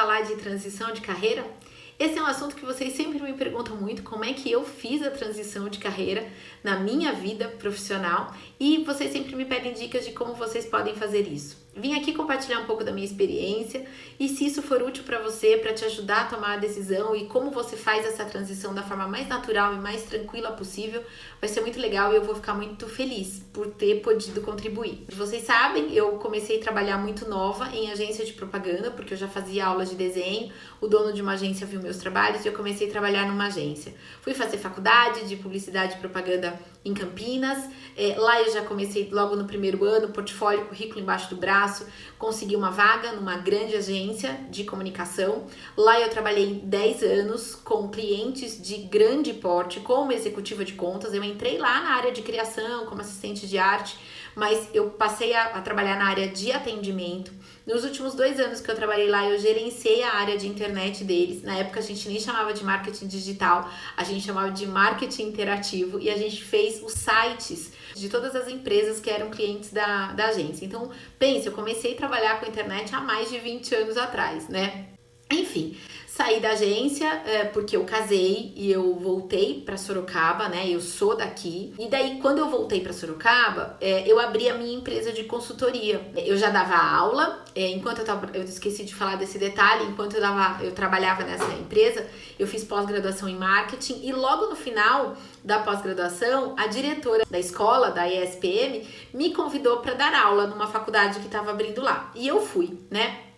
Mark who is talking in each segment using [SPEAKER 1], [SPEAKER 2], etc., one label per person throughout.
[SPEAKER 1] falar de transição de carreira? Esse é um assunto que vocês sempre me perguntam muito, como é que eu fiz a transição de carreira na minha vida profissional e vocês sempre me pedem dicas de como vocês podem fazer isso. Vim aqui compartilhar um pouco da minha experiência e se isso for útil para você, para te ajudar a tomar a decisão e como você faz essa transição da forma mais natural e mais tranquila possível, vai ser muito legal e eu vou ficar muito feliz por ter podido contribuir. Vocês sabem, eu comecei a trabalhar muito nova em agência de propaganda, porque eu já fazia aulas de desenho, o dono de uma agência viu meus trabalhos e eu comecei a trabalhar numa agência. Fui fazer faculdade de publicidade e propaganda em Campinas, é, lá eu já comecei logo no primeiro ano, portfólio, currículo embaixo do braço, consegui uma vaga numa grande agência de comunicação. Lá eu trabalhei 10 anos com clientes de grande porte, como executiva de contas. Eu entrei lá na área de criação, como assistente de arte, mas eu passei a, a trabalhar na área de atendimento. Nos últimos dois anos que eu trabalhei lá, eu gerenciei a área de internet deles. Na época a gente nem chamava de marketing digital, a gente chamava de marketing interativo e a gente fez os sites de todas as empresas que eram clientes da, da agência. Então, pense, eu comecei a trabalhar com internet há mais de 20 anos atrás, né? Enfim, saí da agência é, porque eu casei e eu voltei para Sorocaba, né? Eu sou daqui. E daí, quando eu voltei para Sorocaba, é, eu abri a minha empresa de consultoria. Eu já dava aula, é, enquanto eu tava, eu esqueci de falar desse detalhe, enquanto eu dava, eu trabalhava nessa empresa, eu fiz pós-graduação em marketing e logo no final da pós-graduação, a diretora da escola, da ESPM, me convidou para dar aula numa faculdade que estava abrindo lá. E eu fui, né?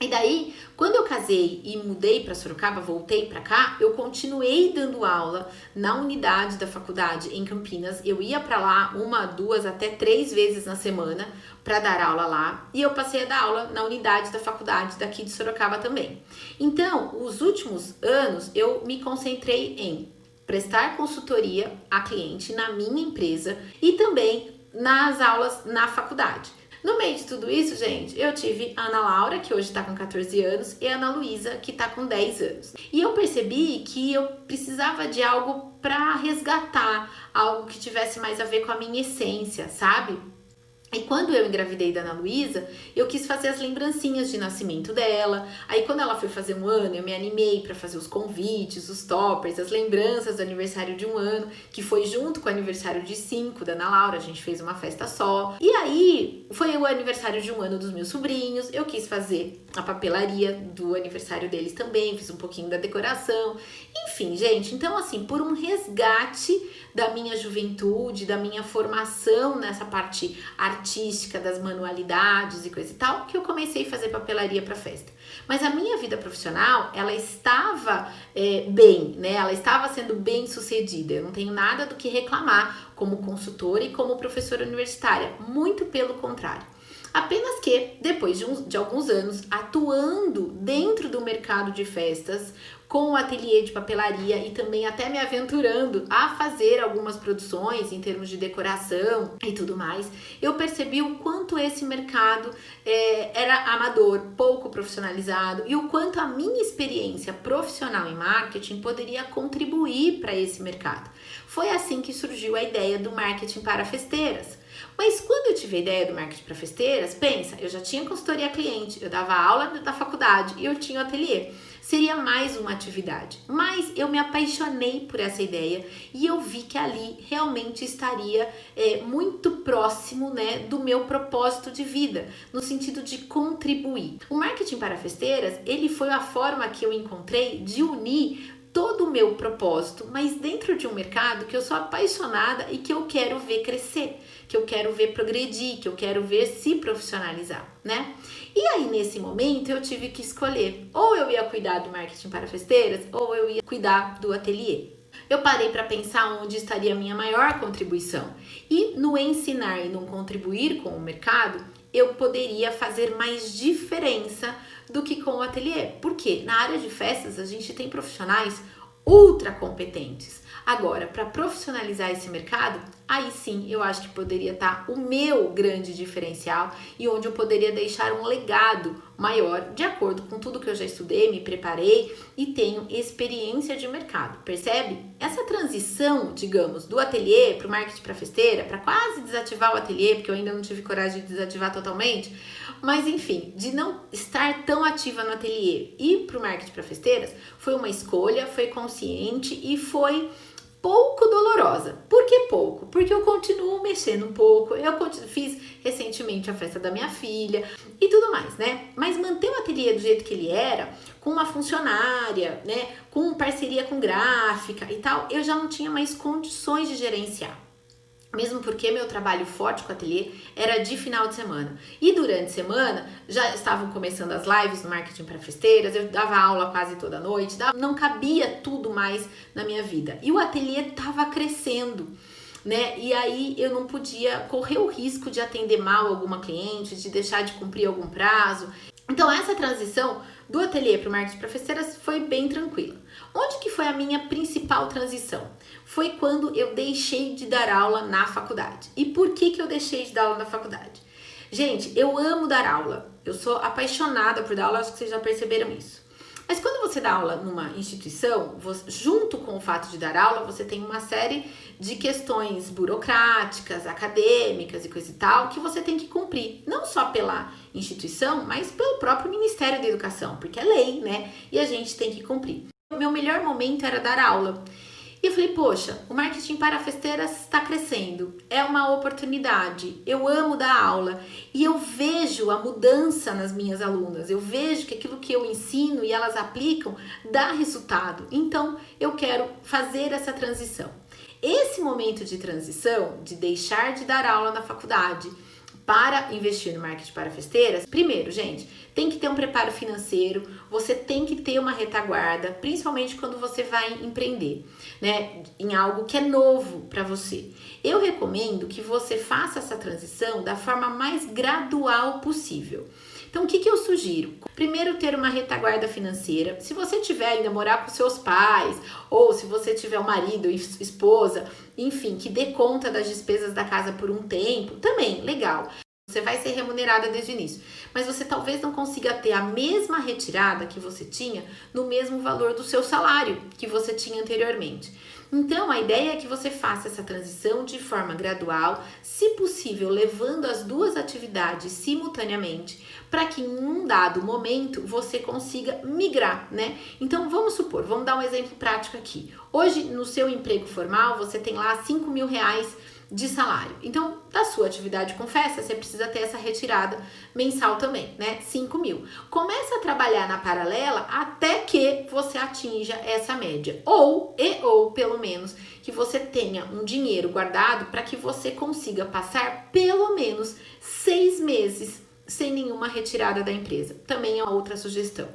[SPEAKER 1] E daí, quando eu casei e mudei para Sorocaba, voltei para cá, eu continuei dando aula na unidade da faculdade em Campinas. Eu ia para lá uma, duas, até três vezes na semana para dar aula lá, e eu passei a dar aula na unidade da faculdade daqui de Sorocaba também. Então, os últimos anos eu me concentrei em prestar consultoria a cliente na minha empresa e também nas aulas na faculdade. No meio de tudo isso, gente, eu tive a Ana Laura, que hoje tá com 14 anos, e a Ana Luísa, que tá com 10 anos. E eu percebi que eu precisava de algo para resgatar, algo que tivesse mais a ver com a minha essência, sabe? E quando eu engravidei da Ana Luísa, eu quis fazer as lembrancinhas de nascimento dela. Aí quando ela foi fazer um ano, eu me animei para fazer os convites, os toppers, as lembranças do aniversário de um ano, que foi junto com o aniversário de cinco da Ana Laura, a gente fez uma festa só. E aí foi o aniversário de um ano dos meus sobrinhos, eu quis fazer a papelaria do aniversário deles também, fiz um pouquinho da decoração. Enfim, gente, então assim, por um resgate da minha juventude, da minha formação nessa parte artística, das manualidades e coisa e tal, que eu comecei a fazer papelaria para festa. Mas a minha vida profissional, ela estava é, bem, né? Ela estava sendo bem sucedida. Eu não tenho nada do que reclamar como consultora e como professora universitária. Muito pelo contrário. Apenas que, depois de, de alguns anos atuando dentro do mercado de festas, com o ateliê de papelaria e também até me aventurando a fazer algumas produções em termos de decoração e tudo mais, eu percebi o quanto esse mercado é, era amador, pouco profissionalizado e o quanto a minha experiência profissional em marketing poderia contribuir para esse mercado. Foi assim que surgiu a ideia do marketing para festeiras. Mas quando eu tive a ideia do marketing para festeiras, pensa, eu já tinha consultoria cliente, eu dava aula na faculdade e eu tinha o ateliê seria mais uma atividade. Mas eu me apaixonei por essa ideia e eu vi que ali realmente estaria é, muito próximo né, do meu propósito de vida, no sentido de contribuir. O marketing para festeiras, ele foi a forma que eu encontrei de unir todo o meu propósito, mas dentro de um mercado que eu sou apaixonada e que eu quero ver crescer, que eu quero ver progredir, que eu quero ver se profissionalizar, né? E aí nesse momento eu tive que escolher, ou eu ia cuidar do marketing para festeiras, ou eu ia cuidar do ateliê. Eu parei para pensar onde estaria a minha maior contribuição. E no ensinar e no contribuir com o mercado, eu poderia fazer mais diferença do que com o ateliê. Porque na área de festas a gente tem profissionais ultra competentes. Agora, para profissionalizar esse mercado, aí sim eu acho que poderia estar tá o meu grande diferencial e onde eu poderia deixar um legado maior de acordo com tudo que eu já estudei, me preparei e tenho experiência de mercado. Percebe? Essa transição, digamos, do ateliê para o marketing para festeira, para quase desativar o ateliê, porque eu ainda não tive coragem de desativar totalmente, Mas enfim, de não estar tão ativa no ateliê e para o marketing para festeiras foi uma escolha, foi consciente e foi pouco dolorosa. Por que pouco? Porque eu continuo mexendo um pouco. Eu fiz recentemente a festa da minha filha e tudo mais, né? Mas manter o ateliê do jeito que ele era, com uma funcionária, né, com parceria com gráfica e tal, eu já não tinha mais condições de gerenciar. Mesmo porque meu trabalho forte com o ateliê era de final de semana. E durante a semana já estavam começando as lives no marketing para festeiras, eu dava aula quase toda noite, não cabia tudo mais na minha vida. E o ateliê estava crescendo. Né? E aí eu não podia correr o risco de atender mal alguma cliente, de deixar de cumprir algum prazo. Então essa transição do ateliê para o marketing para festeiras foi bem tranquila. Onde que foi a minha principal transição? foi quando eu deixei de dar aula na faculdade. E por que, que eu deixei de dar aula na faculdade? Gente, eu amo dar aula. Eu sou apaixonada por dar aula, acho que vocês já perceberam isso. Mas quando você dá aula numa instituição, você, junto com o fato de dar aula, você tem uma série de questões burocráticas, acadêmicas e coisa e tal, que você tem que cumprir, não só pela instituição, mas pelo próprio Ministério da Educação, porque é lei, né? E a gente tem que cumprir. O meu melhor momento era dar aula. E eu falei, poxa, o marketing para festeiras está crescendo, é uma oportunidade. Eu amo dar aula e eu vejo a mudança nas minhas alunas, eu vejo que aquilo que eu ensino e elas aplicam dá resultado. Então eu quero fazer essa transição. Esse momento de transição, de deixar de dar aula na faculdade para investir no marketing para festeiras, primeiro, gente, tem que ter um preparo financeiro, você tem que ter uma retaguarda, principalmente quando você vai empreender, né, em algo que é novo para você. Eu recomendo que você faça essa transição da forma mais gradual possível. Então, o que, que eu sugiro? Primeiro, ter uma retaguarda financeira. Se você tiver ainda morar com seus pais, ou se você tiver um marido, esposa, enfim, que dê conta das despesas da casa por um tempo, também legal. Você vai ser remunerada desde o início, mas você talvez não consiga ter a mesma retirada que você tinha no mesmo valor do seu salário que você tinha anteriormente. Então, a ideia é que você faça essa transição de forma gradual, se possível, levando as duas atividades simultaneamente, para que em um dado momento você consiga migrar, né? Então, vamos supor, vamos dar um exemplo prático aqui. Hoje, no seu emprego formal, você tem lá 5 mil reais de salário. Então, da sua atividade com festa, você precisa ter essa retirada mensal também, né? 5 mil. Começa a trabalhar na paralela até que você atinja essa média. Ou, e ou, pelo menos, que você tenha um dinheiro guardado para que você consiga passar pelo menos seis meses sem nenhuma retirada da empresa. Também é outra sugestão.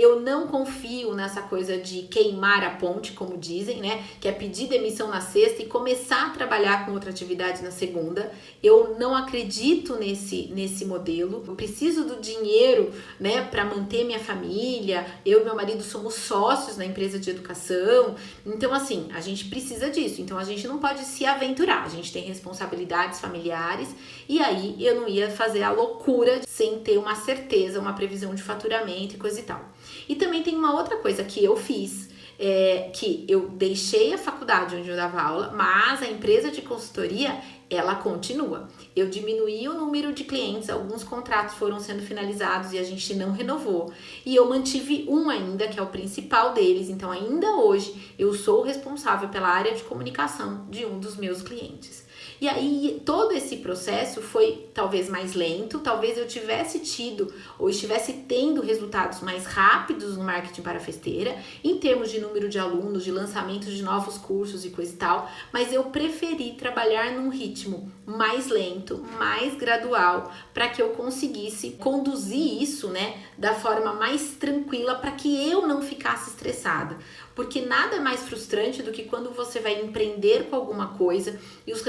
[SPEAKER 1] Eu não confio nessa coisa de queimar a ponte, como dizem, né? Que é pedir demissão na sexta e começar a trabalhar com outra atividade na segunda. Eu não acredito nesse, nesse modelo. Eu preciso do dinheiro, né, para manter minha família. Eu e meu marido somos sócios na empresa de educação. Então, assim, a gente precisa disso. Então, a gente não pode se aventurar. A gente tem responsabilidades familiares. E aí, eu não ia fazer a loucura sem ter uma certeza, uma previsão de faturamento e coisa e tal. E também tem uma outra coisa que eu fiz, é, que eu deixei a faculdade onde eu dava aula, mas a empresa de consultoria ela continua. Eu diminuí o número de clientes, alguns contratos foram sendo finalizados e a gente não renovou. E eu mantive um ainda, que é o principal deles. Então, ainda hoje, eu sou responsável pela área de comunicação de um dos meus clientes. E aí todo esse processo foi talvez mais lento, talvez eu tivesse tido ou estivesse tendo resultados mais rápidos no marketing para festeira, em termos de número de alunos, de lançamento de novos cursos e coisa e tal, mas eu preferi trabalhar num ritmo mais lento, mais gradual, para que eu conseguisse conduzir isso, né, da forma mais tranquila para que eu não ficasse estressada. Porque nada é mais frustrante do que quando você vai empreender com alguma coisa e os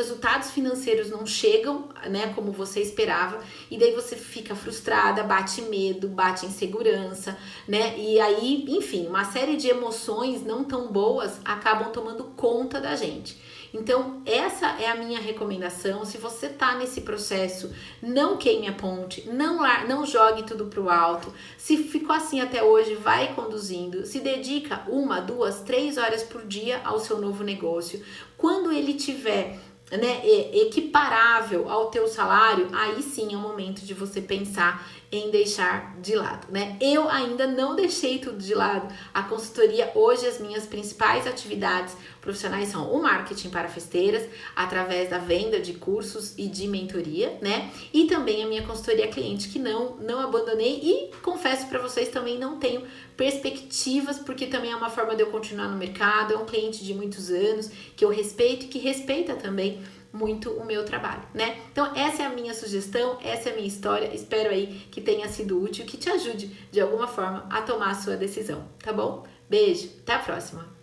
[SPEAKER 1] resultados financeiros não chegam, né, como você esperava, e daí você fica frustrada, bate medo, bate insegurança, né? E aí, enfim, uma série de emoções não tão boas acabam tomando conta da gente. Então, essa é a minha recomendação. Se você tá nesse processo, não queime a ponte, não, não jogue tudo pro alto. Se ficou assim até hoje, vai conduzindo. Se dedica uma, duas, três horas por dia ao seu novo negócio. Quando ele tiver né, equiparável ao teu salário, aí sim é o momento de você pensar em deixar de lado, né? Eu ainda não deixei tudo de lado. A consultoria hoje as minhas principais atividades profissionais são o marketing para festeiras, através da venda de cursos e de mentoria, né? E também a minha consultoria cliente que não não abandonei e confesso para vocês também não tenho perspectivas, porque também é uma forma de eu continuar no mercado, é um cliente de muitos anos que eu respeito e que respeita também muito o meu trabalho, né? Então, essa é a minha sugestão, essa é a minha história. Espero aí que tenha sido útil, que te ajude de alguma forma a tomar a sua decisão, tá bom? Beijo, até a próxima!